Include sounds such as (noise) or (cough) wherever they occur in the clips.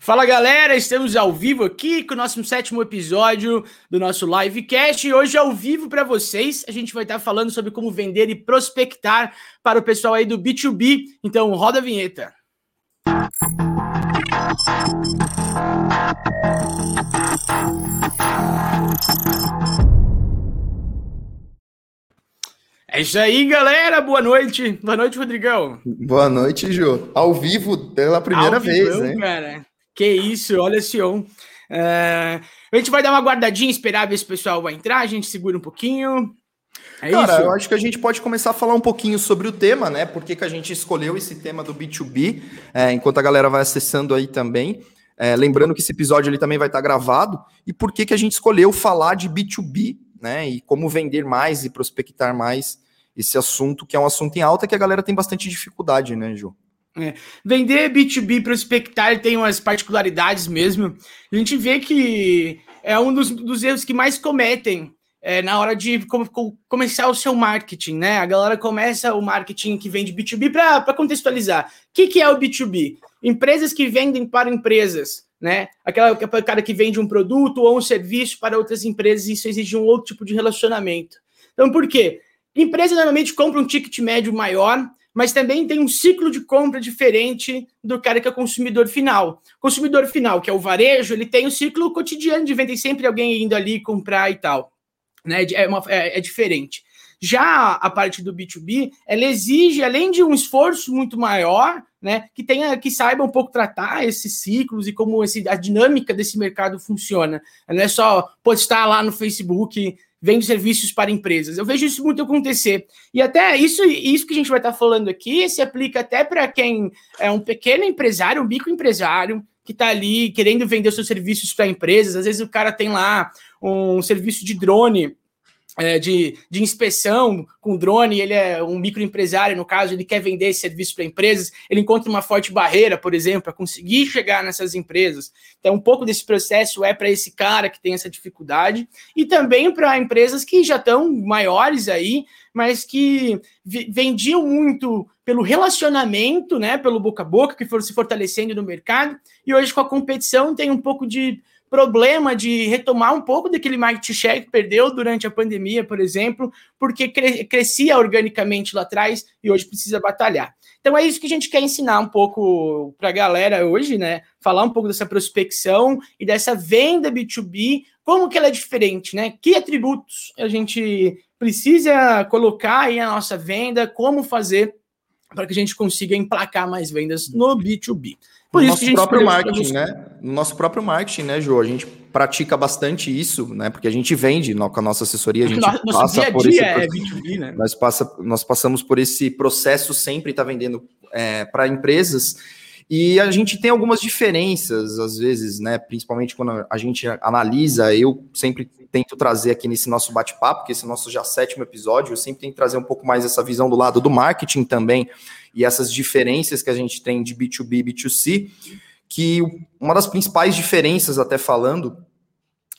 Fala galera, estamos ao vivo aqui com o nosso sétimo episódio do nosso livecast e hoje ao vivo para vocês a gente vai estar falando sobre como vender e prospectar para o pessoal aí do B2B. Então roda a vinheta. É isso aí, galera. Boa noite. Boa noite, Rodrigão. Boa noite, Jô. Ao vivo pela primeira Ao vez, né? Cara. Que isso, olha esse on. É, a gente vai dar uma guardadinha, esperar ver se o pessoal vai entrar, a gente segura um pouquinho. É Cara, isso? eu acho que a gente pode começar a falar um pouquinho sobre o tema, né? Por que, que a gente escolheu esse tema do B2B, é, enquanto a galera vai acessando aí também. É, lembrando que esse episódio ele também vai estar gravado. E por que, que a gente escolheu falar de B2B, né? E como vender mais e prospectar mais esse assunto, que é um assunto em alta que a galera tem bastante dificuldade, né, Ju? É. Vender B2B prospectar tem umas particularidades mesmo. A gente vê que é um dos, dos erros que mais cometem é, na hora de com, com, começar o seu marketing, né? A galera começa o marketing que vende B2B para contextualizar. O que, que é o B2B? Empresas que vendem para empresas, né? Aquela cara que vende um produto ou um serviço para outras empresas, isso exige um outro tipo de relacionamento. Então, por quê? Empresa normalmente compra um ticket médio maior, mas também tem um ciclo de compra diferente do cara que é consumidor final. Consumidor final, que é o varejo, ele tem um ciclo cotidiano de vender sempre alguém indo ali comprar e tal. Né? É, uma, é, é diferente. Já a parte do B2B, ela exige, além de um esforço muito maior, né, que tenha, que saiba um pouco tratar esses ciclos e como esse, a dinâmica desse mercado funciona. Não é só postar lá no Facebook vende serviços para empresas. Eu vejo isso muito acontecer. E até isso, isso que a gente vai estar falando aqui se aplica até para quem é um pequeno empresário, um microempresário, que está ali querendo vender seus serviços para empresas. Às vezes o cara tem lá um serviço de drone é, de, de inspeção com drone, ele é um microempresário, no caso, ele quer vender esse serviço para empresas, ele encontra uma forte barreira, por exemplo, para conseguir chegar nessas empresas. Então, um pouco desse processo é para esse cara que tem essa dificuldade, e também para empresas que já estão maiores aí, mas que vendiam muito pelo relacionamento, né, pelo boca a boca, que foram se fortalecendo no mercado, e hoje com a competição tem um pouco de problema de retomar um pouco daquele market share que perdeu durante a pandemia, por exemplo, porque cre crescia organicamente lá atrás e hoje precisa batalhar. Então é isso que a gente quer ensinar um pouco para a galera hoje, né? Falar um pouco dessa prospecção e dessa venda B2B, como que ela é diferente, né? Que atributos a gente precisa colocar aí na nossa venda, como fazer para que a gente consiga emplacar mais vendas no B2B. Por no nosso próprio marketing, né? No nosso próprio marketing, né, João? A gente pratica bastante isso, né? Porque a gente vende no, com a nossa assessoria, a gente nosso, passa dia por dia esse é B2B, né? Nós, passa, nós passamos por esse processo sempre tá vendendo é, para empresas e a gente tem algumas diferenças, às vezes, né? Principalmente quando a gente analisa, eu sempre tento trazer aqui nesse nosso bate-papo, que esse é nosso já sétimo episódio, eu sempre tento trazer um pouco mais essa visão do lado do marketing também, e essas diferenças que a gente tem de B2B e B2C, que uma das principais diferenças, até falando,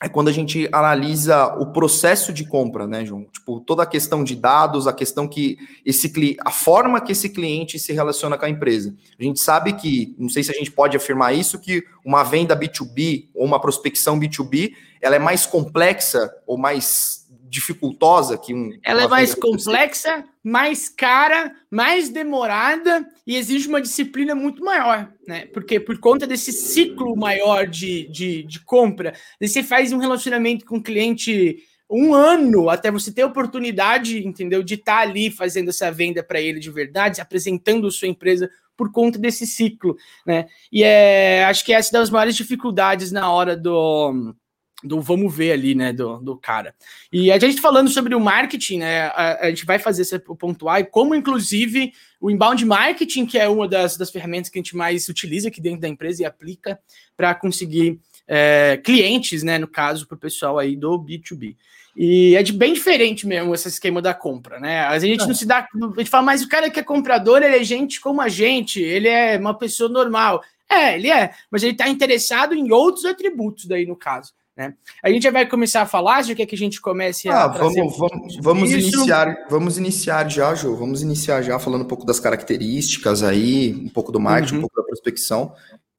é quando a gente analisa o processo de compra, né, João? Tipo, toda a questão de dados, a questão que esse a forma que esse cliente se relaciona com a empresa. A gente sabe que, não sei se a gente pode afirmar isso, que uma venda B2B ou uma prospecção B2B, ela é mais complexa ou mais dificultosa que um. Ela é mais complexa, mais cara, mais demorada e exige uma disciplina muito maior, né? Porque por conta desse ciclo maior de, de, de compra, você faz um relacionamento com o cliente um ano até você ter oportunidade, entendeu, de estar tá ali fazendo essa venda para ele de verdade, apresentando sua empresa por conta desse ciclo, né? E é, acho que essa é uma das maiores dificuldades na hora do do vamos ver ali, né, do, do cara. E a gente falando sobre o marketing, né, a, a gente vai fazer esse pontuar, e como inclusive o inbound marketing, que é uma das, das ferramentas que a gente mais utiliza aqui dentro da empresa e aplica para conseguir é, clientes, né, no caso, para o pessoal aí do B2B. E é de bem diferente mesmo esse esquema da compra, né? A gente não se dá. A gente fala, mas o cara que é comprador, ele é gente como a gente, ele é uma pessoa normal. É, ele é, mas ele está interessado em outros atributos daí, no caso. Né? A gente já vai começar a falar, já quer que a gente comece a. Ah, vamos, vamos, vamos iniciar, vamos iniciar já, Jô. Vamos iniciar já falando um pouco das características aí, um pouco do marketing, uhum. um pouco da prospecção.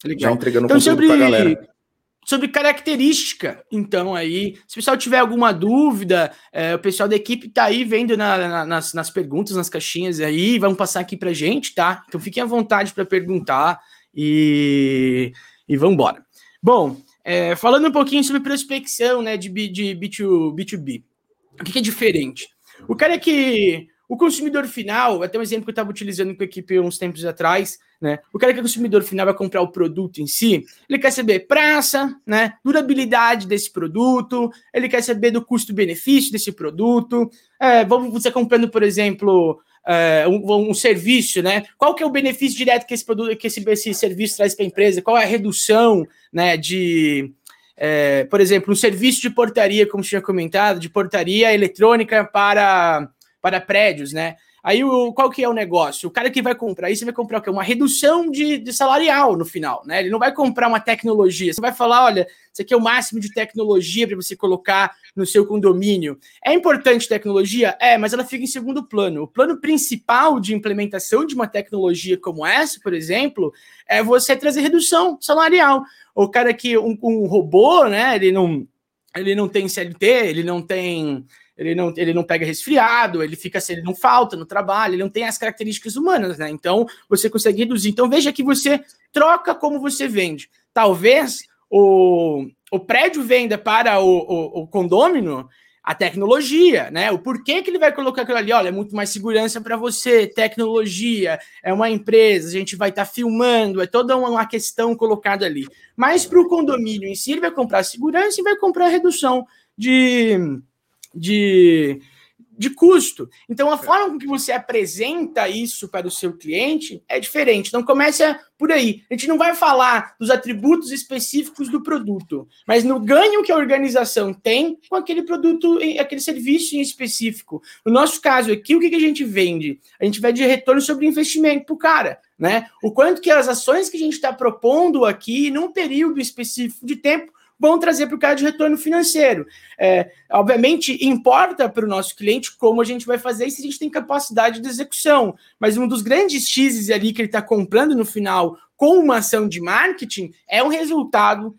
Legal. Já entregando então, conteúdo sobre... pra galera sobre característica. Então, aí, se o pessoal tiver alguma dúvida, é, o pessoal da equipe tá aí vendo na, na, nas, nas perguntas, nas caixinhas aí, vão passar aqui pra gente, tá? Então fiquem à vontade para perguntar e, e vamos embora. Bom, é, falando um pouquinho sobre prospecção né, de, de B2, B2B. O que, que é diferente? O cara que. O consumidor final, até um exemplo que eu estava utilizando com a equipe uns tempos atrás, né? O cara que é consumidor final vai comprar o produto em si, ele quer saber praça, né? Durabilidade desse produto, ele quer saber do custo-benefício desse produto. É, vamos você comprando, por exemplo, é, um, um, serviço, né? Qual que é o benefício direto que esse produto, que esse, esse serviço traz para a empresa? Qual é a redução, né? De, é, por exemplo, um serviço de portaria, como tinha comentado, de portaria eletrônica para, para prédios, né? Aí o, qual que é o negócio? O cara que vai comprar isso vai comprar o quê? Uma redução de, de, salarial no final, né? Ele não vai comprar uma tecnologia. Você vai falar, olha, isso aqui é o máximo de tecnologia para você colocar no seu condomínio. É importante tecnologia? É, mas ela fica em segundo plano. O plano principal de implementação de uma tecnologia como essa, por exemplo, é você trazer redução salarial. O cara que um, um robô, né? Ele não, ele não tem CLT, ele não tem ele não, ele não pega resfriado, ele fica assim, ele não falta no trabalho, ele não tem as características humanas, né? Então você consegue reduzir. Então veja que você troca como você vende. Talvez o, o prédio venda para o, o, o condômino a tecnologia, né? O porquê que ele vai colocar aquilo ali? Olha, é muito mais segurança para você, tecnologia, é uma empresa, a gente vai estar tá filmando, é toda uma questão colocada ali. Mas para o condomínio em si, ele vai comprar segurança e vai comprar redução de de, de custo. Então, a forma com que você apresenta isso para o seu cliente é diferente. Então, começa por aí. A gente não vai falar dos atributos específicos do produto, mas no ganho que a organização tem com aquele produto, aquele serviço em específico. No nosso caso aqui, o que, que a gente vende? A gente vende retorno sobre investimento para o cara. Né? O quanto que as ações que a gente está propondo aqui, num período específico de tempo, vão trazer para o cara de retorno financeiro. É, obviamente, importa para o nosso cliente como a gente vai fazer e se a gente tem capacidade de execução. Mas um dos grandes X's ali que ele está comprando no final com uma ação de marketing é um resultado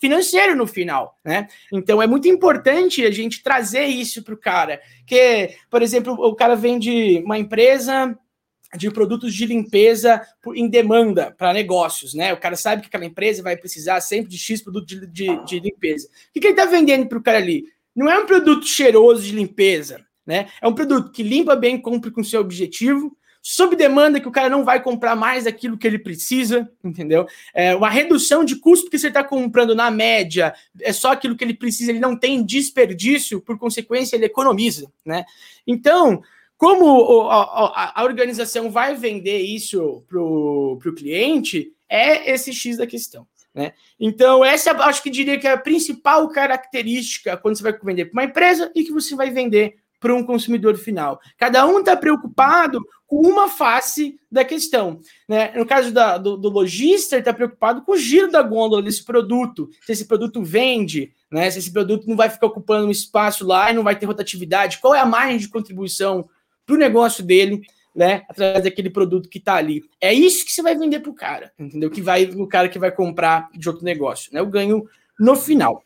financeiro no final, né? Então é muito importante a gente trazer isso para o cara. Que, por exemplo, o cara vende uma empresa de produtos de limpeza em demanda para negócios, né? O cara sabe que aquela empresa vai precisar sempre de X produto de, de, de limpeza. O que, que ele está vendendo para o cara ali? Não é um produto cheiroso de limpeza, né? É um produto que limpa bem, cumpre com seu objetivo, sob demanda que o cara não vai comprar mais aquilo que ele precisa, entendeu? É uma redução de custo, porque você está comprando na média, é só aquilo que ele precisa, ele não tem desperdício, por consequência, ele economiza, né? Então, como a, a, organização vai vender isso para o cliente, é esse X da questão. Né? Então, essa acho que diria que é a principal característica quando você vai vender para uma empresa e que você vai vender para um consumidor final. Cada um está preocupado com uma face da questão. Né? No caso da, do, do lojista, ele está preocupado com o giro da gôndola desse produto, se esse produto vende, né? se esse produto não vai ficar ocupando um espaço lá e não vai ter rotatividade, qual é a margem de contribuição para o negócio dele, né? Através daquele produto que está ali. É isso que você vai vender para o cara, entendeu? Que vai o cara que vai comprar de outro negócio, né? O ganho no final.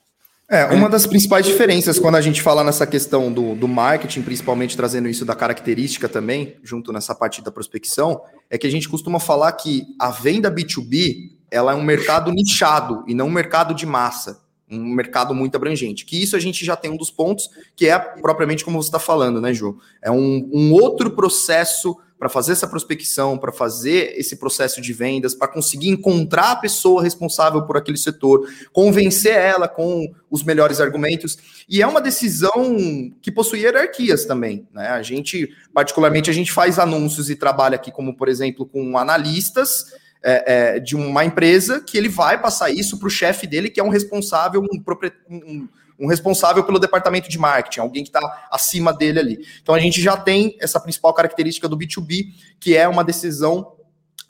É, uma das principais diferenças quando a gente fala nessa questão do, do marketing, principalmente trazendo isso da característica também, junto nessa parte da prospecção, é que a gente costuma falar que a venda B2B ela é um mercado nichado e não um mercado de massa um mercado muito abrangente. Que isso a gente já tem um dos pontos, que é propriamente como você está falando, né, Ju? É um, um outro processo para fazer essa prospecção, para fazer esse processo de vendas, para conseguir encontrar a pessoa responsável por aquele setor, convencer ela com os melhores argumentos. E é uma decisão que possui hierarquias também. Né? A gente, particularmente, a gente faz anúncios e trabalha aqui, como por exemplo, com analistas é, é, de uma empresa que ele vai passar isso para o chefe dele, que é um responsável, um, um, um, responsável pelo departamento de marketing, alguém que está acima dele ali. Então a gente já tem essa principal característica do B2B, que é uma decisão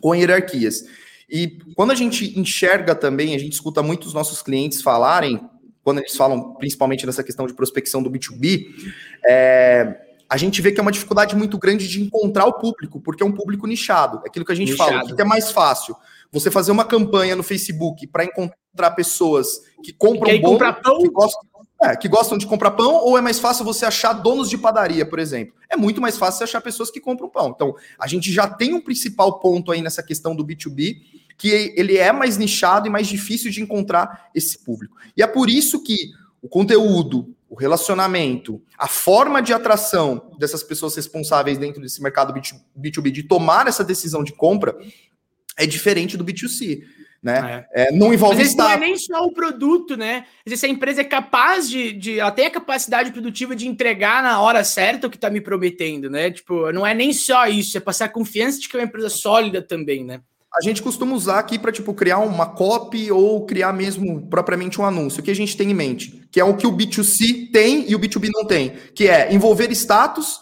com hierarquias. E quando a gente enxerga também, a gente escuta muitos nossos clientes falarem, quando eles falam principalmente nessa questão de prospecção do B2B, é, a gente vê que é uma dificuldade muito grande de encontrar o público, porque é um público nichado. É aquilo que a gente nichado. fala, o que é mais fácil? Você fazer uma campanha no Facebook para encontrar pessoas que compram bolo, que gostam, é, que gostam de comprar pão, ou é mais fácil você achar donos de padaria, por exemplo? É muito mais fácil você achar pessoas que compram pão. Então, a gente já tem um principal ponto aí nessa questão do B2B, que ele é mais nichado e mais difícil de encontrar esse público. E é por isso que o conteúdo, o relacionamento, a forma de atração dessas pessoas responsáveis dentro desse mercado B2B de tomar essa decisão de compra é diferente do B2C. Né? É. É, não envolve Mas não é nem só o produto, né? Se a empresa é capaz de, de. Ela tem a capacidade produtiva de entregar na hora certa o que está me prometendo, né? Tipo, não é nem só isso, é passar confiança de que é uma empresa sólida também, né? A gente costuma usar aqui para tipo criar uma copy ou criar mesmo propriamente um anúncio. O que a gente tem em mente, que é o que o B2C tem e o B2B não tem, que é envolver status,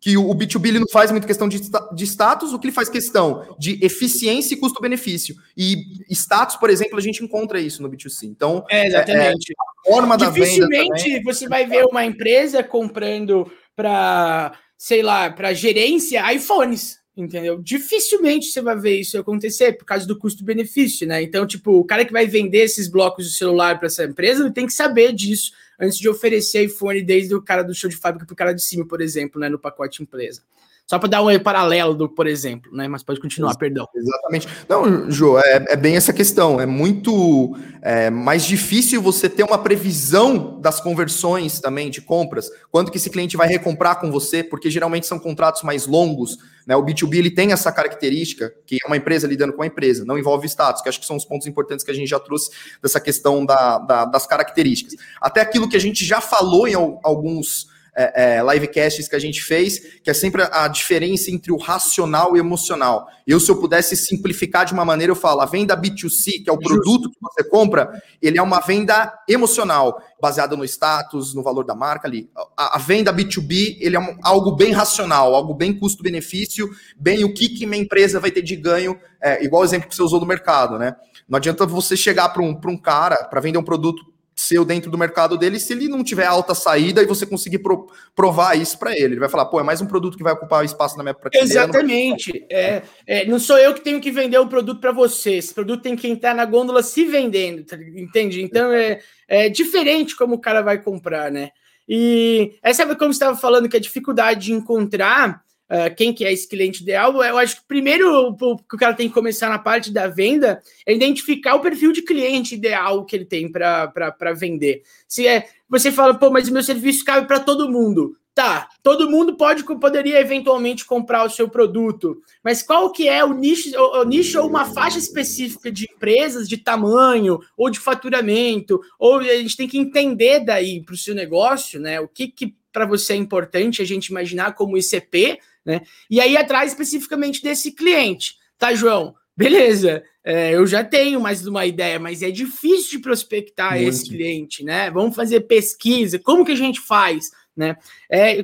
que o B2B ele não faz muita questão de, de status, o que ele faz questão de eficiência e custo-benefício. E status, por exemplo, a gente encontra isso no B2C. Então, é, exatamente. É, é forma da Dificilmente você vai ver uma empresa comprando para, sei lá, para gerência iPhones entendeu? Dificilmente você vai ver isso acontecer por causa do custo-benefício, né? Então, tipo, o cara que vai vender esses blocos de celular para essa empresa, ele tem que saber disso antes de oferecer iPhone desde o cara do show de fábrica para o cara de cima, por exemplo, né, no pacote empresa. Só para dar um paralelo, do, por exemplo, né? Mas pode continuar, Ex perdão. Exatamente. Não, Jô, é, é, bem essa questão. É muito é, mais difícil você ter uma previsão das conversões também de compras. Quando que esse cliente vai recomprar com você, porque geralmente são contratos mais longos. Né? O B2B ele tem essa característica, que é uma empresa lidando com a empresa, não envolve status, que acho que são os pontos importantes que a gente já trouxe dessa questão da, da, das características. Até aquilo que a gente já falou em alguns é, é, livecasts que a gente fez, que é sempre a diferença entre o racional e o emocional. Eu, se eu pudesse simplificar de uma maneira, eu falo, a venda B2C, que é o produto que você compra, ele é uma venda emocional, baseada no status, no valor da marca ali. A, a venda B2B, ele é um, algo bem racional, algo bem custo-benefício, bem o que, que minha empresa vai ter de ganho, é, igual o exemplo que você usou do mercado, né? Não adianta você chegar para um, um cara para vender um produto seu dentro do mercado dele se ele não tiver alta saída e você conseguir pro, provar isso para ele. Ele vai falar, pô, é mais um produto que vai ocupar espaço na minha prateleira. Exatamente. Não, é, é, não sou eu que tenho que vender o produto para você. Esse produto tem que entrar na gôndola se vendendo, tá, entende? Então é, é diferente como o cara vai comprar, né? E essa é como você estava falando, que a dificuldade de encontrar Uh, quem que é esse cliente ideal, eu acho que primeiro o, que o cara tem que começar na parte da venda é identificar o perfil de cliente ideal que ele tem para vender. Se é você fala, pô, mas o meu serviço cabe para todo mundo. Tá, todo mundo pode poderia eventualmente comprar o seu produto, mas qual que é o nicho, o, o nicho ou uma faixa específica de empresas de tamanho ou de faturamento, ou a gente tem que entender daí para o seu negócio, né? O que, que para você é importante a gente imaginar como ICP, né? E aí atrás especificamente desse cliente, tá, João? Beleza, é, eu já tenho mais uma ideia, mas é difícil de prospectar Muito. esse cliente, né? Vamos fazer pesquisa, como que a gente faz, né? É,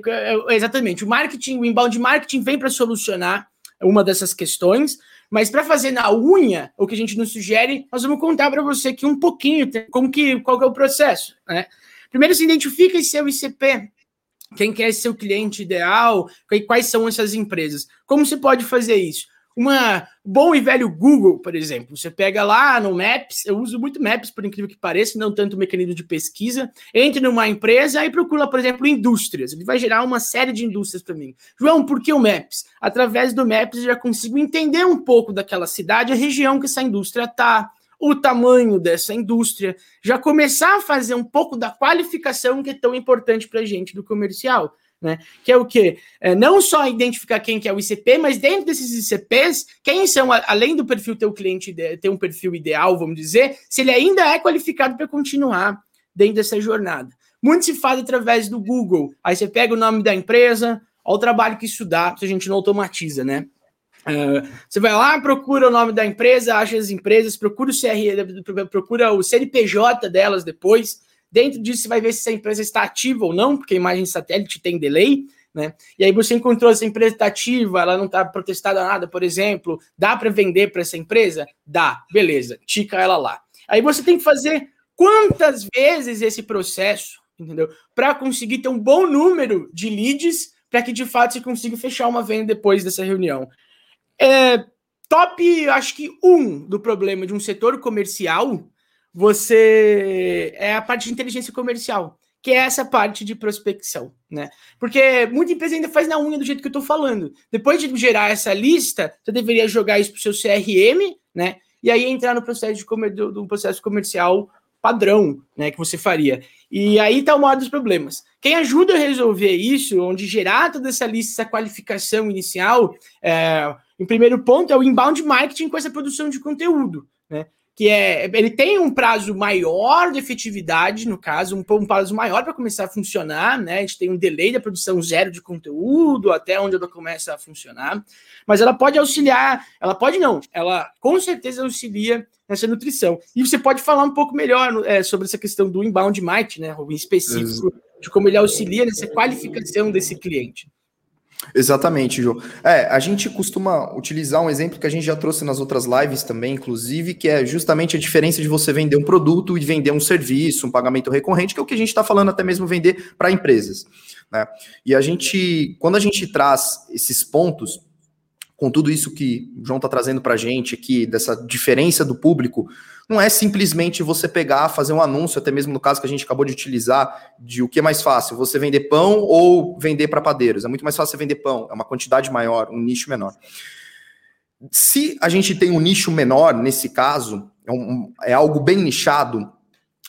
exatamente, o marketing, o inbound marketing vem para solucionar uma dessas questões, mas para fazer na unha, o que a gente nos sugere, nós vamos contar para você aqui um pouquinho como que, qual que é o processo, né? Primeiro se identifica esse seu ICP, quem quer ser o cliente ideal, quais são essas empresas. Como você pode fazer isso? Uma bom e velho Google, por exemplo, você pega lá no Maps, eu uso muito Maps, por incrível que pareça, não tanto mecanismo de pesquisa, entre numa empresa e procura, por exemplo, indústrias. Ele vai gerar uma série de indústrias para mim. João, por que o Maps? Através do Maps eu já consigo entender um pouco daquela cidade, a região que essa indústria está, o tamanho dessa indústria, já começar a fazer um pouco da qualificação que é tão importante para a gente do comercial. Né? Que é o quê? É, não só identificar quem que é o ICP, mas dentro desses ICPs, quem são, além do perfil ter o cliente ter um perfil ideal, vamos dizer, se ele ainda é qualificado para continuar dentro dessa jornada. Muito se faz através do Google. Aí você pega o nome da empresa, olha o trabalho que isso dá, se a gente não automatiza, né? Uh, você vai lá, procura o nome da empresa, acha as empresas, procura o CR, procura o CNPJ delas depois. Dentro disso, você vai ver se essa empresa está ativa ou não, porque a imagem satélite tem delay, né? E aí você encontrou essa empresa está ativa, ela não está protestada nada, por exemplo, dá para vender para essa empresa? Dá, beleza, tica ela lá. Aí você tem que fazer quantas vezes esse processo, entendeu? Para conseguir ter um bom número de leads para que de fato você consiga fechar uma venda depois dessa reunião. É, top, acho que um do problema de um setor comercial, você é a parte de inteligência comercial que é essa parte de prospecção, né? Porque muita empresa ainda faz na unha do jeito que eu estou falando. Depois de gerar essa lista, você deveria jogar isso para o seu CRM, né? E aí entrar no processo de comer, do, do, processo comercial padrão, né? Que você faria. E aí está o maior dos problemas. Quem ajuda a resolver isso, onde gerar toda essa lista, essa qualificação inicial, é, em primeiro ponto é o inbound marketing com essa produção de conteúdo, né? que é ele tem um prazo maior de efetividade, no caso, um, um prazo maior para começar a funcionar, né? A gente tem um delay da produção zero de conteúdo até onde ela começa a funcionar, mas ela pode auxiliar, ela pode não, ela com certeza auxilia nessa nutrição. E você pode falar um pouco melhor é, sobre essa questão do inbound marketing, né, em específico, de como ele auxilia nessa qualificação desse cliente. Exatamente, João. É, a gente costuma utilizar um exemplo que a gente já trouxe nas outras lives também, inclusive, que é justamente a diferença de você vender um produto e vender um serviço, um pagamento recorrente, que é o que a gente está falando até mesmo vender para empresas. Né? E a gente, quando a gente traz esses pontos, com tudo isso que o João está trazendo para a gente aqui, dessa diferença do público, não é simplesmente você pegar, fazer um anúncio, até mesmo no caso que a gente acabou de utilizar, de o que é mais fácil, você vender pão ou vender para padeiros. É muito mais fácil você vender pão, é uma quantidade maior, um nicho menor. Se a gente tem um nicho menor, nesse caso, é, um, é algo bem nichado,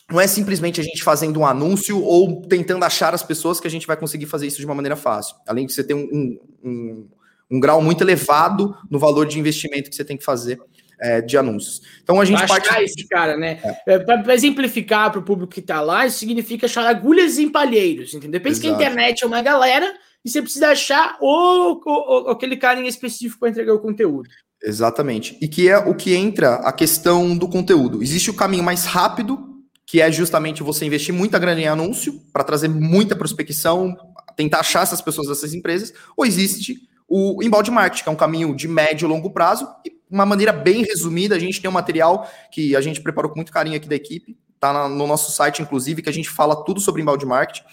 não é simplesmente a gente fazendo um anúncio ou tentando achar as pessoas que a gente vai conseguir fazer isso de uma maneira fácil. Além de você ter um, um, um, um grau muito elevado no valor de investimento que você tem que fazer é, de anúncios. Então a gente Achar parte. esse cara, né? É. é para exemplificar para o público que está lá, isso significa achar agulhas em palheiros, entendeu? Pensa que a internet é uma galera e você precisa achar o, o, o aquele cara em específico para entregar o conteúdo. Exatamente. E que é o que entra a questão do conteúdo. Existe o caminho mais rápido, que é justamente você investir muita grana em anúncio para trazer muita prospecção, tentar achar essas pessoas dessas empresas, ou existe o embalde marketing, que é um caminho de médio e longo prazo, e uma maneira bem resumida, a gente tem um material que a gente preparou com muito carinho aqui da equipe, tá no nosso site, inclusive, que a gente fala tudo sobre embalde marketing.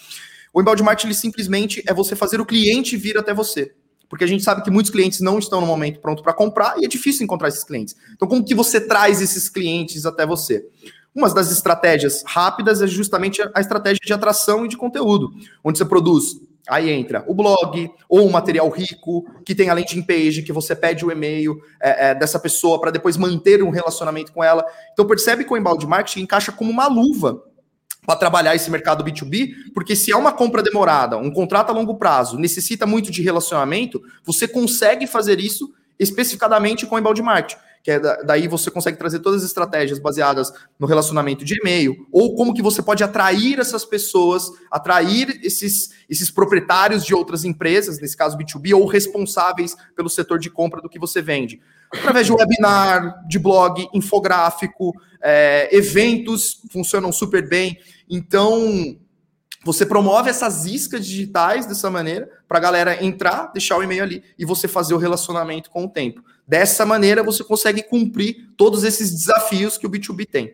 O embalde marketing, ele simplesmente é você fazer o cliente vir até você. Porque a gente sabe que muitos clientes não estão no momento pronto para comprar e é difícil encontrar esses clientes. Então, como que você traz esses clientes até você? Uma das estratégias rápidas é justamente a estratégia de atração e de conteúdo, onde você produz Aí entra o blog ou um material rico que tem a landing page, que você pede o e-mail é, é, dessa pessoa para depois manter um relacionamento com ela. Então percebe que o embalde marketing encaixa como uma luva para trabalhar esse mercado B2B, porque se é uma compra demorada, um contrato a longo prazo, necessita muito de relacionamento, você consegue fazer isso especificadamente com o embalde marketing que é daí você consegue trazer todas as estratégias baseadas no relacionamento de e-mail, ou como que você pode atrair essas pessoas, atrair esses, esses proprietários de outras empresas, nesse caso B2B, ou responsáveis pelo setor de compra do que você vende. Através de webinar, de blog, infográfico, é, eventos funcionam super bem. Então, você promove essas iscas digitais dessa maneira para a galera entrar, deixar o e-mail ali e você fazer o relacionamento com o tempo. Dessa maneira, você consegue cumprir todos esses desafios que o B2B tem.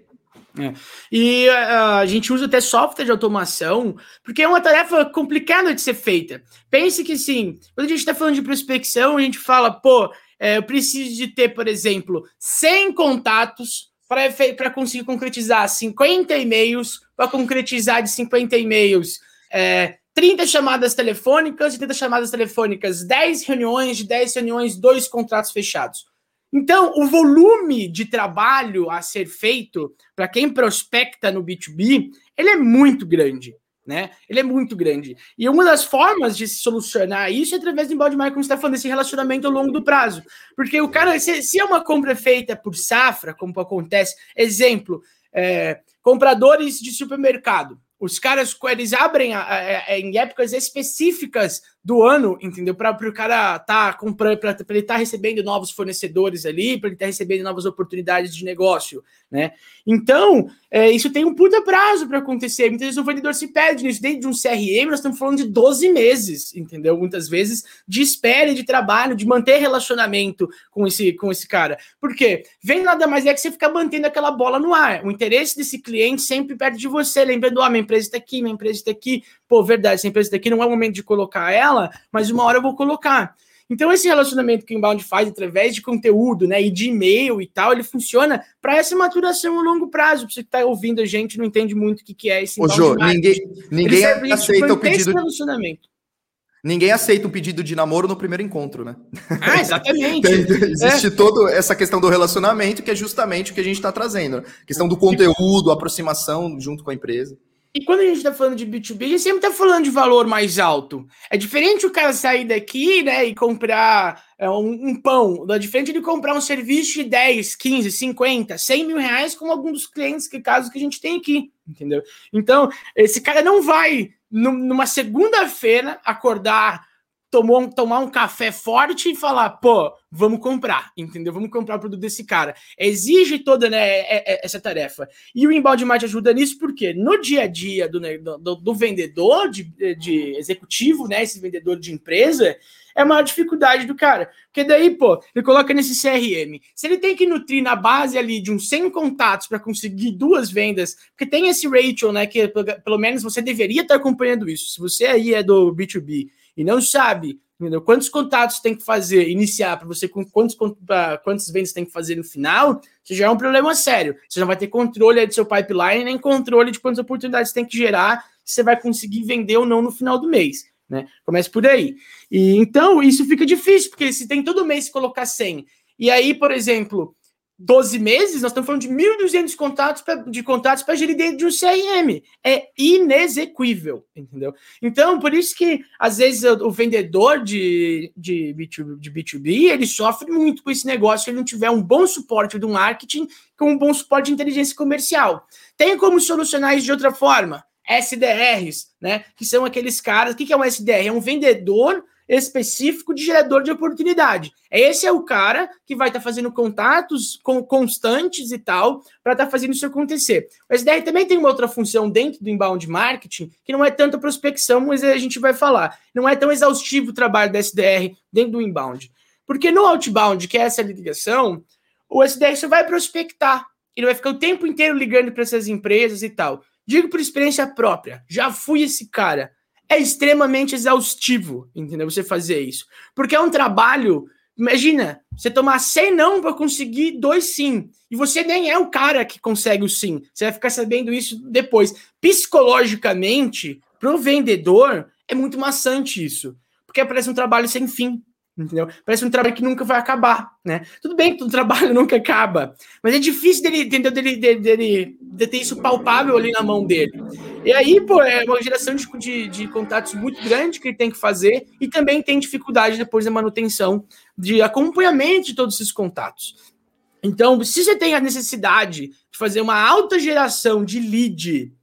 É. E uh, a gente usa até software de automação, porque é uma tarefa complicada de ser feita. Pense que sim, quando a gente está falando de prospecção, a gente fala, pô, é, eu preciso de ter, por exemplo, 100 contatos para conseguir concretizar 50 e-mails, para concretizar de 50 e-mails é, 30 chamadas telefônicas, de 30 chamadas telefônicas, 10 reuniões, de 10 reuniões, dois contratos fechados. Então, o volume de trabalho a ser feito para quem prospecta no B2B, ele é muito grande, né? Ele é muito grande. E uma das formas de se solucionar isso é através do inbound marketing, como você está falando, desse relacionamento ao longo do prazo. Porque o cara, se, se é uma compra feita por safra, como acontece, exemplo, é, compradores de supermercado, os caras, eles abrem a, a, a, em épocas específicas do ano, entendeu? Para o cara tá comprando, para ele estar tá recebendo novos fornecedores ali, para ele estar tá recebendo novas oportunidades de negócio, né? Então, é, isso tem um puta prazo para acontecer. Muitas vezes o vendedor se perde nisso. Dentro de um CRM, nós estamos falando de 12 meses, entendeu? Muitas vezes de espera de trabalho, de manter relacionamento com esse, com esse cara. Por quê? Vem nada mais é que você ficar mantendo aquela bola no ar. O interesse desse cliente sempre perto de você, lembrando, ó, oh, minha empresa está aqui, minha empresa está aqui. Pô, verdade, essa empresa está aqui, não é o momento de colocar ela fala, mas uma hora eu vou colocar. Então, esse relacionamento que o inbound faz através de conteúdo, né, e de e-mail e tal, ele funciona para essa maturação a longo prazo. Você que está ouvindo a gente não entende muito o que, que é esse inbound. Ô, Jô, ninguém, ninguém aceita o pedido. Relacionamento. Ninguém aceita um pedido de namoro no primeiro encontro, né? Ah, exatamente. (laughs) Existe é. toda essa questão do relacionamento, que é justamente o que a gente está trazendo. Né? questão do conteúdo, aproximação junto com a empresa. E quando a gente está falando de B2B, a gente sempre está falando de valor mais alto. É diferente o cara sair daqui né, e comprar é, um, um, pão. É diferente de comprar um serviço de 10, 15, 50, 100 mil reais, como alguns dos clientes, que casos que a gente tem aqui. Entendeu? Então, esse cara não vai numa segunda-feira, acordar, tomar um, tomar um café forte e falar, pô, vamos comprar, entendeu? Vamos comprar o produto desse cara. Exige toda né, é, é, essa tarefa. E o inbound marketing ajuda nisso porque no dia a dia do, do, do vendedor, de, de, executivo, né, esse vendedor de empresa, é a maior dificuldade do cara. Porque daí, pô, ele coloca nesse CRM. Se ele tem que nutrir na base ali de uns 100 contatos para conseguir duas vendas, porque tem esse ratio, né, que pelo menos você deveria estar acompanhando isso. Se você aí é do B2B e não sabe entendeu? quantos contatos tem que fazer, iniciar para você, com quantos, quantos vendas tem que fazer no final, isso já é um problema sério. Você não vai ter controle do seu pipeline, nem controle de quantas oportunidades tem que gerar, se você vai conseguir vender ou não no final do mês. Né? Começa por aí. E então isso fica difícil, porque se tem todo mês colocar 100, e aí, por exemplo, 12 meses, nós estamos falando de 1.200 contatos pra, de contatos para gerir dentro de um CRM. É inexequível, entendeu? Então, por isso que, às vezes, o, o vendedor de, de, B2, de B2B, ele sofre muito com esse negócio se ele não tiver um bom suporte do marketing com um bom suporte de inteligência comercial. Tem como solucionar isso de outra forma? SDRs, né? Que são aqueles caras. O que é um SDR? É um vendedor específico de gerador de oportunidade. Esse é o cara que vai estar tá fazendo contatos com, constantes e tal, para estar tá fazendo isso acontecer. O SDR também tem uma outra função dentro do inbound marketing, que não é tanto prospecção, mas a gente vai falar. Não é tão exaustivo o trabalho da SDR dentro do inbound. Porque no outbound, que é essa ligação, o SDR só vai prospectar. Ele vai ficar o tempo inteiro ligando para essas empresas e tal. Digo por experiência própria, já fui esse cara. É extremamente exaustivo, entendeu? Você fazer isso. Porque é um trabalho. Imagina, você tomar 100 não para conseguir dois sim. E você nem é o cara que consegue o sim. Você vai ficar sabendo isso depois. Psicologicamente, para o vendedor, é muito maçante isso. Porque parece um trabalho sem fim entendeu? Parece um trabalho que nunca vai acabar, né? Tudo bem que o (laughs) trabalho nunca acaba, mas é difícil dele, entendeu? Dele, dele, dele, de ter isso palpável ali na mão dele. E aí, pô, é uma geração de, de, de, contatos muito grande que ele tem que fazer e também tem dificuldade depois da manutenção de acompanhamento de todos esses contatos. Então, se você tem a necessidade de fazer uma alta geração de lead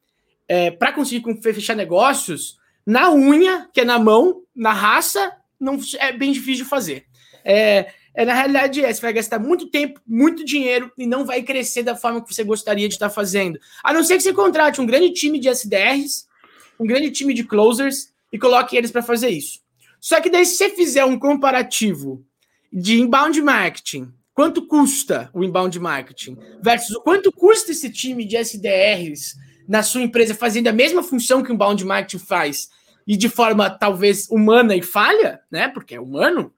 é, para conseguir fechar negócios, na unha, que é na mão, na raça, não é bem difícil de fazer. É, é, na realidade, é, você vai gastar muito tempo, muito dinheiro e não vai crescer da forma que você gostaria de estar fazendo. A não ser que você contrate um grande time de SDRs, um grande time de closers e coloque eles para fazer isso. Só que daí, se você fizer um comparativo de inbound marketing, quanto custa o inbound marketing versus o quanto custa esse time de SDRs na sua empresa fazendo a mesma função que o inbound marketing faz e de forma talvez humana e falha, né? Porque é humano,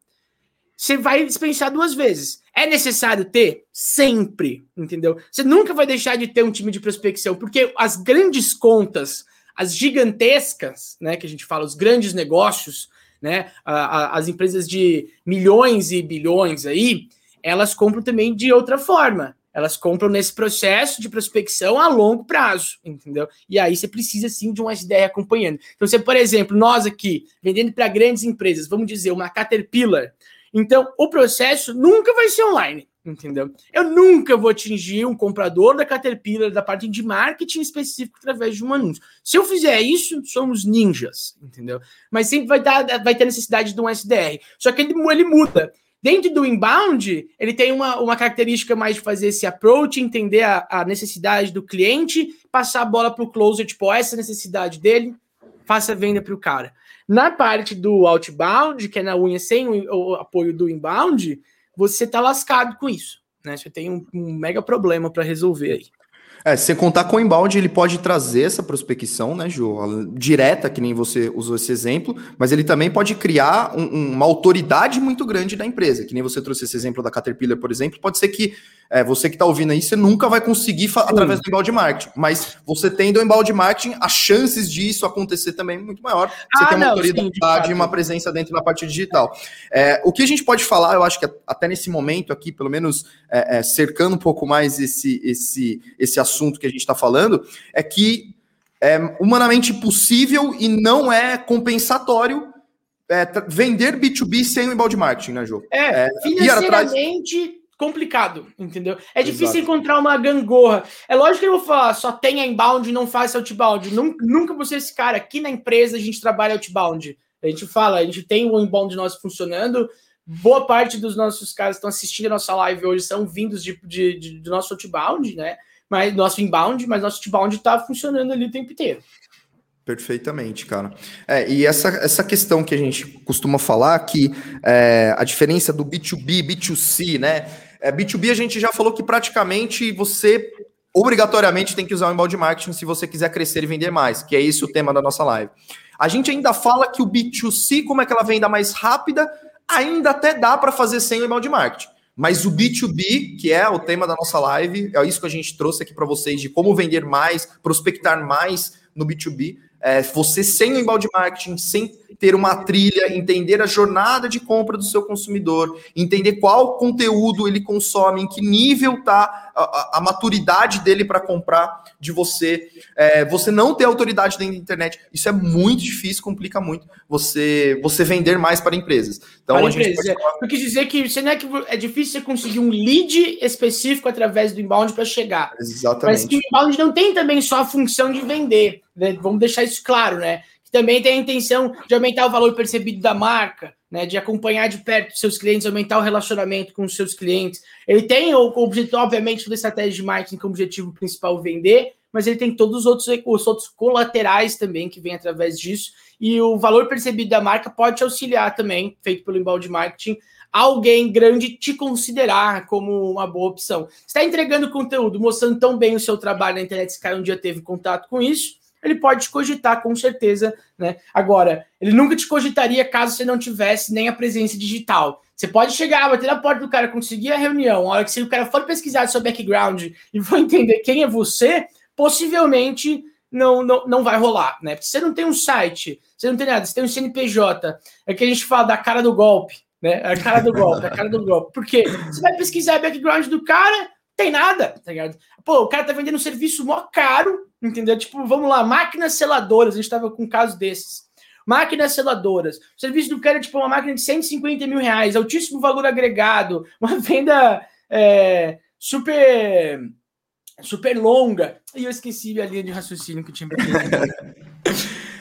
você vai dispensar duas vezes. É necessário ter? Sempre, entendeu? Você nunca vai deixar de ter um time de prospecção, porque as grandes contas, as gigantescas, né, que a gente fala, os grandes negócios, né, a, a, as empresas de milhões e bilhões aí, elas compram também de outra forma. Elas compram nesse processo de prospecção a longo prazo, entendeu? E aí você precisa sim de uma SDR acompanhando. Então, você, por exemplo, nós aqui, vendendo para grandes empresas, vamos dizer, uma Caterpillar. Então, o processo nunca vai ser online, entendeu? Eu nunca vou atingir um comprador da Caterpillar da parte de marketing específico através de um anúncio. Se eu fizer isso, somos ninjas, entendeu? Mas sempre vai, dar, vai ter necessidade de um SDR. Só que ele, ele muda. Dentro do inbound, ele tem uma, uma característica mais de fazer esse approach, entender a, a necessidade do cliente, passar a bola para o closer, tipo, essa necessidade dele, faça a venda para o cara. Na parte do outbound, que é na unha sem o, apoio do inbound, você está lascado com isso. Né? Você tem um, um mega problema para resolver aí. É, sem contar com o inbound, ele pode trazer essa prospecção, né, Ju? Direta, que nem você usou esse exemplo, mas ele também pode criar um, uma autoridade muito grande da empresa, que nem você trouxe esse exemplo da Caterpillar, por exemplo. Pode ser que é, você que está ouvindo aí, você nunca vai conseguir através do embalde marketing, mas você tendo o embalde marketing, as chances disso acontecer também é muito maior. Você ah, tem uma não, autoridade e uma presença dentro da parte digital. É, o que a gente pode falar, eu acho que até nesse momento aqui, pelo menos é, é cercando um pouco mais esse, esse, esse assunto que a gente está falando, é que é humanamente possível e não é compensatório é, vender B2B sem o embalde marketing, né, Jô? É, é financeiramente complicado, entendeu? É difícil Exato. encontrar uma gangorra. É lógico que eu vou falar, só tenha inbound, não faça outbound. Nunca, nunca vou ser esse cara. Aqui na empresa a gente trabalha outbound. A gente fala, a gente tem o inbound nosso funcionando. Boa parte dos nossos caras que estão assistindo a nossa live hoje são vindos de, de, de, do nosso outbound, né? Mas nosso inbound, mas nosso outbound está funcionando ali o tempo inteiro. Perfeitamente, cara. É, e essa, essa questão que a gente costuma falar, que é, a diferença do B2B, B2C, né? É, B2B a gente já falou que praticamente você obrigatoriamente tem que usar o inbound marketing se você quiser crescer e vender mais, que é esse o tema da nossa live. A gente ainda fala que o B2C, como é aquela venda mais rápida, ainda até dá para fazer sem o inbound marketing. Mas o B2B, que é o tema da nossa live, é isso que a gente trouxe aqui para vocês de como vender mais, prospectar mais no B2B, é, você sem o embalde marketing, sem ter uma trilha, entender a jornada de compra do seu consumidor, entender qual conteúdo ele consome, em que nível está a, a, maturidade dele para comprar de você, é, você não ter autoridade dentro da internet, isso é muito difícil, complica muito você você vender mais para empresas. Então, para a gente pode... é. Eu quis dizer que você não é que é difícil você conseguir um lead específico através do inbound para chegar. Exatamente. Mas que o inbound não tem também só a função de vender. Né? Vamos deixar isso claro, né? Também tem a intenção de aumentar o valor percebido da marca, né? De acompanhar de perto seus clientes, aumentar o relacionamento com os seus clientes. Ele tem o objetivo, obviamente, toda estratégia de marketing como objetivo principal vender, mas ele tem todos os outros, os outros colaterais também que vêm através disso. E o valor percebido da marca pode te auxiliar também, feito pelo embalde marketing, alguém grande te considerar como uma boa opção. Está entregando conteúdo, mostrando tão bem o seu trabalho na internet, esse cara um dia teve contato com isso ele pode te cogitar com certeza, né? Agora, ele nunca te cogitaria caso você não tivesse nem a presença digital. Você pode chegar, bater na porta do cara, conseguir a reunião, a hora que se o cara for pesquisar seu background e for entender quem é você, possivelmente não, não, não vai rolar, né? Porque você não tem um site, você não tem nada, você tem um CNPJ, é que a gente fala da cara do golpe, né? A cara do golpe, a cara do golpe. Por quê? Você vai pesquisar o background do cara, tem nada, tá ligado? Pô, o cara tá vendendo um serviço mó caro, entendeu? Tipo, vamos lá, máquinas seladoras, a gente tava com um caso desses. Máquinas seladoras. O serviço do cara é tipo uma máquina de 150 mil reais, altíssimo valor agregado, (laughs) uma venda é, super super longa. E eu esqueci a linha de raciocínio que tinha (laughs)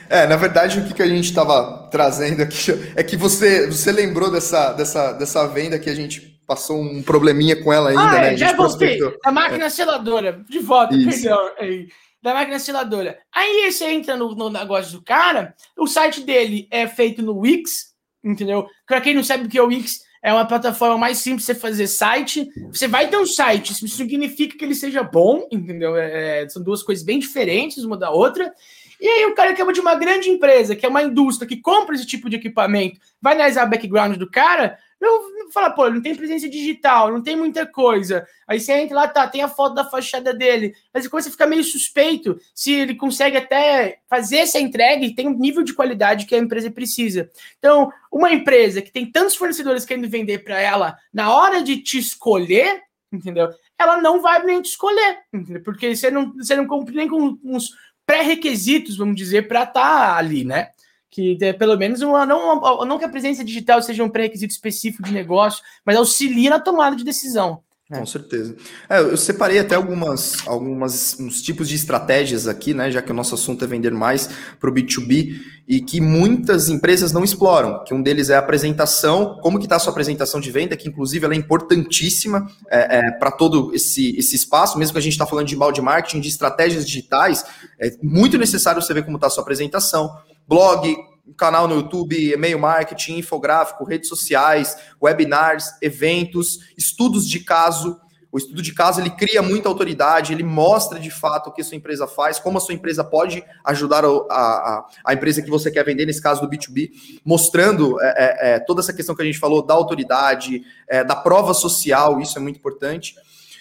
É, na verdade, o que, que a gente estava trazendo aqui é que você, você lembrou dessa, dessa, dessa venda que a gente passou um probleminha com ela ainda, ah, né? É, já voltei. A máquina é. seladora, de volta, Isso. perdão. Da máquina seladora. Aí você entra no, no, negócio do cara, o site dele é feito no Wix, entendeu? Para quem não sabe o que é o Wix, é uma plataforma mais simples de você fazer site. Você vai ter um site, isso significa que ele seja bom, entendeu? É, é, são duas coisas bem diferentes uma da outra. E aí o cara que é de uma grande empresa, que é uma indústria que compra esse tipo de equipamento, vai analisar o background do cara, não fala, pô, não tem presença digital, não tem muita coisa. Aí você entra lá, tá, tem a foto da fachada dele. Mas começa a ficar meio suspeito se ele consegue até fazer essa entrega e tem um nível de qualidade que a empresa precisa. Então, uma empresa que tem tantos fornecedores querendo vender para ela, na hora de te escolher, entendeu? Ela não vai nem te escolher, entendeu? Porque você não, você não cumpre nem com uns pré-requisitos, vamos dizer, para estar tá ali, né? Que pelo menos uma, não, não que a presença digital seja um pré-requisito específico de negócio, mas auxilia na tomada de decisão. É. Com certeza. É, eu separei até algumas, algumas uns tipos de estratégias aqui, né? Já que o nosso assunto é vender mais para o B2B e que muitas empresas não exploram. Que um deles é a apresentação, como que está a sua apresentação de venda, que inclusive ela é importantíssima é, é, para todo esse, esse espaço, mesmo que a gente está falando de balde marketing, de estratégias digitais, é muito necessário você ver como está a sua apresentação blog, canal no YouTube, e-mail marketing, infográfico, redes sociais, webinars, eventos, estudos de caso. O estudo de caso ele cria muita autoridade, ele mostra de fato o que a sua empresa faz, como a sua empresa pode ajudar a, a, a empresa que você quer vender, nesse caso do B2B, mostrando é, é, é, toda essa questão que a gente falou da autoridade, é, da prova social, isso é muito importante.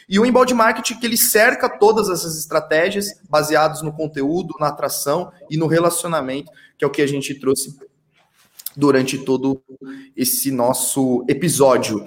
E o inbound marketing que ele cerca todas essas estratégias baseadas no conteúdo, na atração e no relacionamento, que é o que a gente trouxe durante todo esse nosso episódio.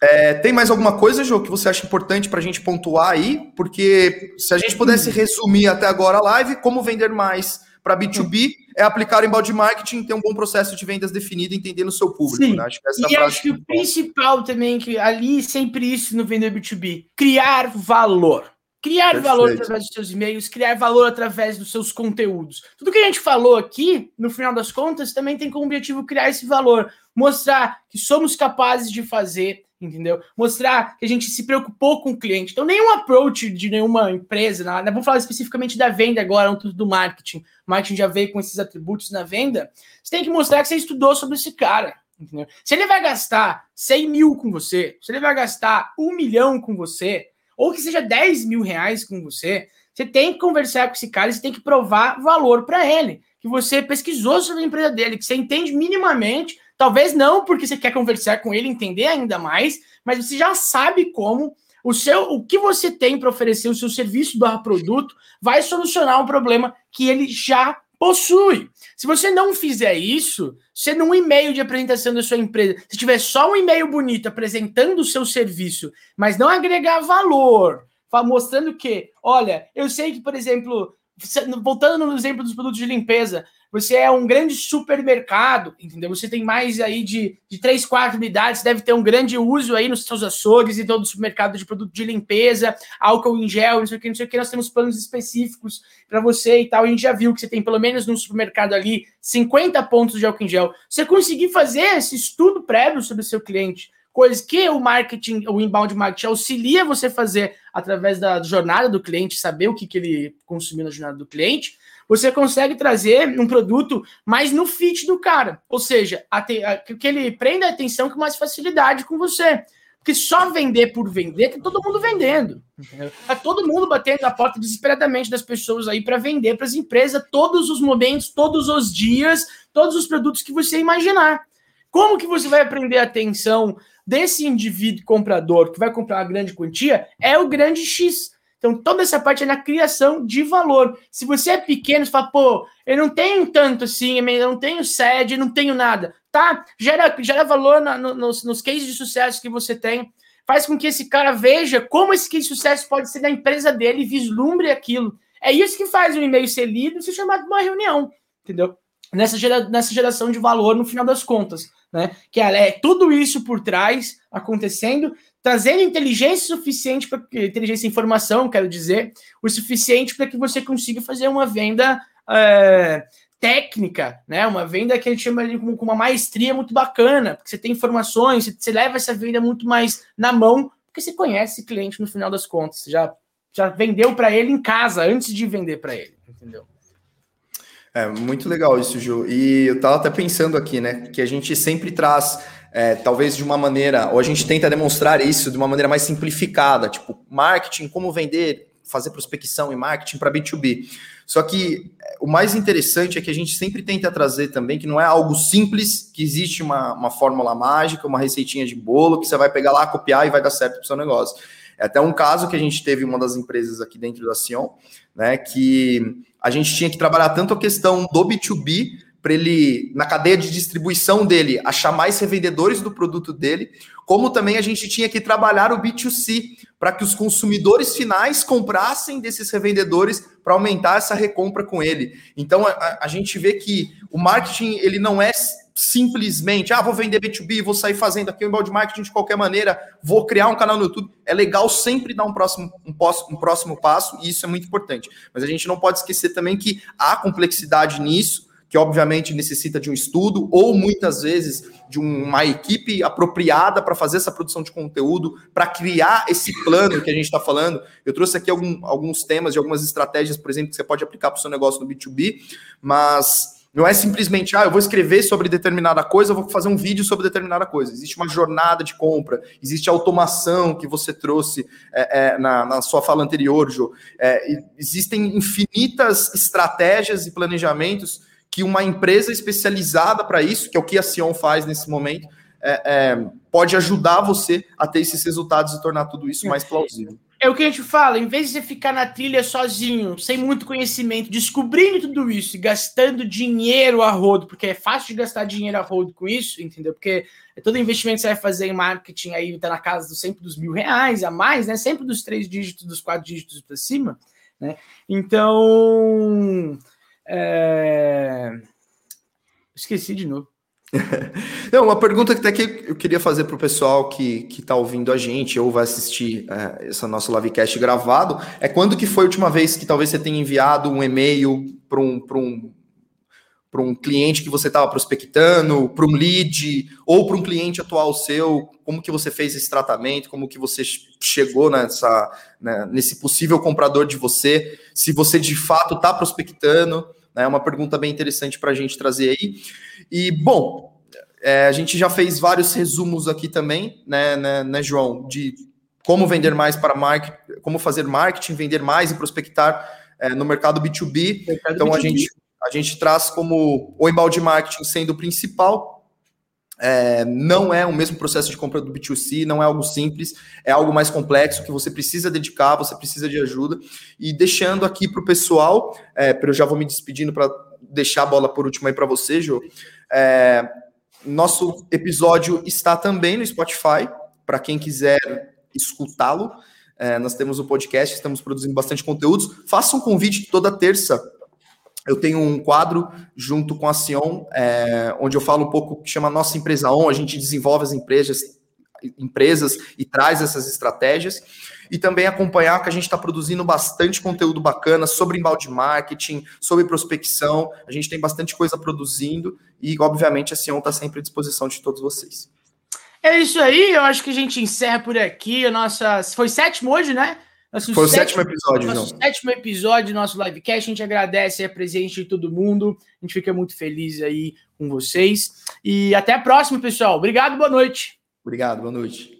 É, tem mais alguma coisa, Jô, que você acha importante para a gente pontuar aí? Porque se a gente pudesse resumir até agora a live, como vender mais para B2B é aplicar em balde marketing, ter um bom processo de vendas definido, entendendo o seu público. Né? Acho que essa e acho que o principal também, que ali sempre isso no vender B2B, criar valor. Criar Perfeito. valor através dos seus e-mails, criar valor através dos seus conteúdos. Tudo que a gente falou aqui, no final das contas, também tem como objetivo criar esse valor, mostrar que somos capazes de fazer, entendeu? Mostrar que a gente se preocupou com o cliente. Então, nenhum approach de nenhuma empresa, nada. vamos falar especificamente da venda agora, um do marketing. O marketing já veio com esses atributos na venda. Você tem que mostrar que você estudou sobre esse cara. Entendeu? Se ele vai gastar 100 mil com você, se ele vai gastar um milhão com você, ou que seja 10 mil reais com você, você tem que conversar com esse cara, você tem que provar valor para ele, que você pesquisou sobre a empresa dele, que você entende minimamente, talvez não porque você quer conversar com ele, entender ainda mais, mas você já sabe como o seu, o que você tem para oferecer, o seu serviço do produto, vai solucionar um problema que ele já possui. Se você não fizer isso, você num e-mail de apresentação da sua empresa, se tiver só um e-mail bonito apresentando o seu serviço, mas não agregar valor, mostrando que, olha, eu sei que, por exemplo, voltando no exemplo dos produtos de limpeza, você é um grande supermercado, entendeu? Você tem mais aí de, de 3, 4 unidades, deve ter um grande uso aí nos seus açougues e todo o supermercado de produto de limpeza, álcool em gel, não sei o que, não sei o que. Nós temos planos específicos para você e tal. A gente já viu que você tem pelo menos no supermercado ali 50 pontos de álcool em gel. Você conseguir fazer esse estudo prévio sobre o seu cliente, coisas que o marketing, o inbound marketing auxilia você fazer através da jornada do cliente, saber o que, que ele consumiu na jornada do cliente você consegue trazer um produto mais no fit do cara. Ou seja, a te, a, que ele prenda a atenção com mais facilidade com você. Porque só vender por vender, tem todo mundo vendendo. Entendeu? Tá todo mundo batendo na porta desesperadamente das pessoas aí para vender para as empresas todos os momentos, todos os dias, todos os produtos que você imaginar. Como que você vai aprender a atenção desse indivíduo comprador que vai comprar uma grande quantia? É o grande X. Então, toda essa parte é na criação de valor. Se você é pequeno, você fala, pô, eu não tenho tanto assim, eu não tenho sede, não tenho nada. Tá? Gera, gera valor na, no, nos, nos cases de sucesso que você tem. Faz com que esse cara veja como esse case de sucesso pode ser na empresa dele vislumbre aquilo. É isso que faz o e-mail ser lido e ser chamado de uma reunião, entendeu? Nessa, gera, nessa geração de valor no final das contas, né? Que é, é tudo isso por trás acontecendo trazendo inteligência suficiente para inteligência e informação, quero dizer, o suficiente para que você consiga fazer uma venda é, técnica, né? Uma venda que a gente chama de com uma maestria muito bacana, porque você tem informações, você leva essa venda muito mais na mão, porque você conhece o cliente no final das contas, você já já vendeu para ele em casa antes de vender para ele, entendeu? É muito legal isso, Ju. E eu estava até pensando aqui, né, que a gente sempre traz é, talvez de uma maneira, ou a gente tenta demonstrar isso de uma maneira mais simplificada, tipo marketing, como vender, fazer prospecção e marketing para B2B. Só que é, o mais interessante é que a gente sempre tenta trazer também que não é algo simples, que existe uma, uma fórmula mágica, uma receitinha de bolo que você vai pegar lá, copiar e vai dar certo para o seu negócio. É até um caso que a gente teve uma das empresas aqui dentro da Sion, né, que a gente tinha que trabalhar tanto a questão do B2B para ele, na cadeia de distribuição dele, achar mais revendedores do produto dele, como também a gente tinha que trabalhar o B2C para que os consumidores finais comprassem desses revendedores para aumentar essa recompra com ele. Então a, a, gente vê que o marketing ele não é simplesmente, ah, vou vender B2B, vou sair fazendo aqui o inbound marketing de qualquer maneira, vou criar um canal no YouTube. É legal sempre dar um próximo, um, um próximo passo, e isso é muito importante. Mas a gente não pode esquecer também que há complexidade nisso, que obviamente necessita de um estudo ou muitas vezes de uma equipe apropriada para fazer essa produção de conteúdo, para criar esse plano que a gente está falando. Eu trouxe aqui algum, alguns temas e algumas estratégias, por exemplo, que você pode aplicar para o seu negócio no B2B, mas Não é simplesmente, ah, eu vou escrever sobre determinada coisa, eu vou fazer um vídeo sobre determinada coisa. Existe uma jornada de compra, existe automação que você trouxe é, é, na, na, sua fala anterior, Jô. É, existem infinitas estratégias e planejamentos que uma empresa especializada para isso, que é o que a Sion faz nesse momento, é, é, pode ajudar você a ter esses resultados e tornar tudo isso mais plausível. É o que a gente fala, em vez de você ficar na trilha sozinho, sem muito conhecimento, descobrindo tudo isso e gastando dinheiro a rodo, porque é fácil de gastar dinheiro a rodo com isso, entendeu? Porque todo investimento que você vai fazer em marketing aí tá na casa do, sempre dos mil reais a mais, né? Sempre dos três dígitos, dos quatro dígitos para cima, né? Então. É... Esqueci de novo. (laughs) Não, uma pergunta que até que eu queria fazer para o pessoal que está ouvindo a gente ou vai assistir é, essa nossa livecast gravado é quando que foi a última vez que talvez você tenha enviado um e-mail para um, um, um cliente que você estava prospectando, para um lead ou para um cliente atual seu, como que você fez esse tratamento, como que você chegou nessa, né, nesse possível comprador de você, se você de fato está prospectando, é uma pergunta bem interessante para a gente trazer aí. E, bom, é, a gente já fez vários resumos aqui também, né, né, né João, de como vender mais para marketing, como fazer marketing, vender mais e prospectar é, no mercado B2B. Mercado então, B2B. A, gente, a gente traz como o embalde marketing sendo o principal, é, não é o mesmo processo de compra do B2C, não é algo simples, é algo mais complexo que você precisa dedicar, você precisa de ajuda. E deixando aqui para o pessoal, é, eu já vou me despedindo para deixar a bola por último aí para você, Jô. É, nosso episódio está também no Spotify, para quem quiser escutá-lo. É, nós temos o podcast, estamos produzindo bastante conteúdos. Faça um convite toda terça eu tenho um quadro junto com a Sion, é, onde eu falo um pouco que chama Nossa Empresa On, a gente desenvolve as empresas, empresas e traz essas estratégias. E também acompanhar que a gente está produzindo bastante conteúdo bacana sobre embalde marketing, sobre prospecção. A gente tem bastante coisa produzindo e, obviamente, a Sion está sempre à disposição de todos vocês. É isso aí, eu acho que a gente encerra por aqui. Nossa. Foi sétimo hoje, né? Nosso Foi sétimo, o sétimo episódio, nosso João. sétimo episódio do nosso livecast. A gente agradece a presença de todo mundo. A gente fica muito feliz aí com vocês. E até a próxima, pessoal. Obrigado, boa noite. Obrigado, boa noite.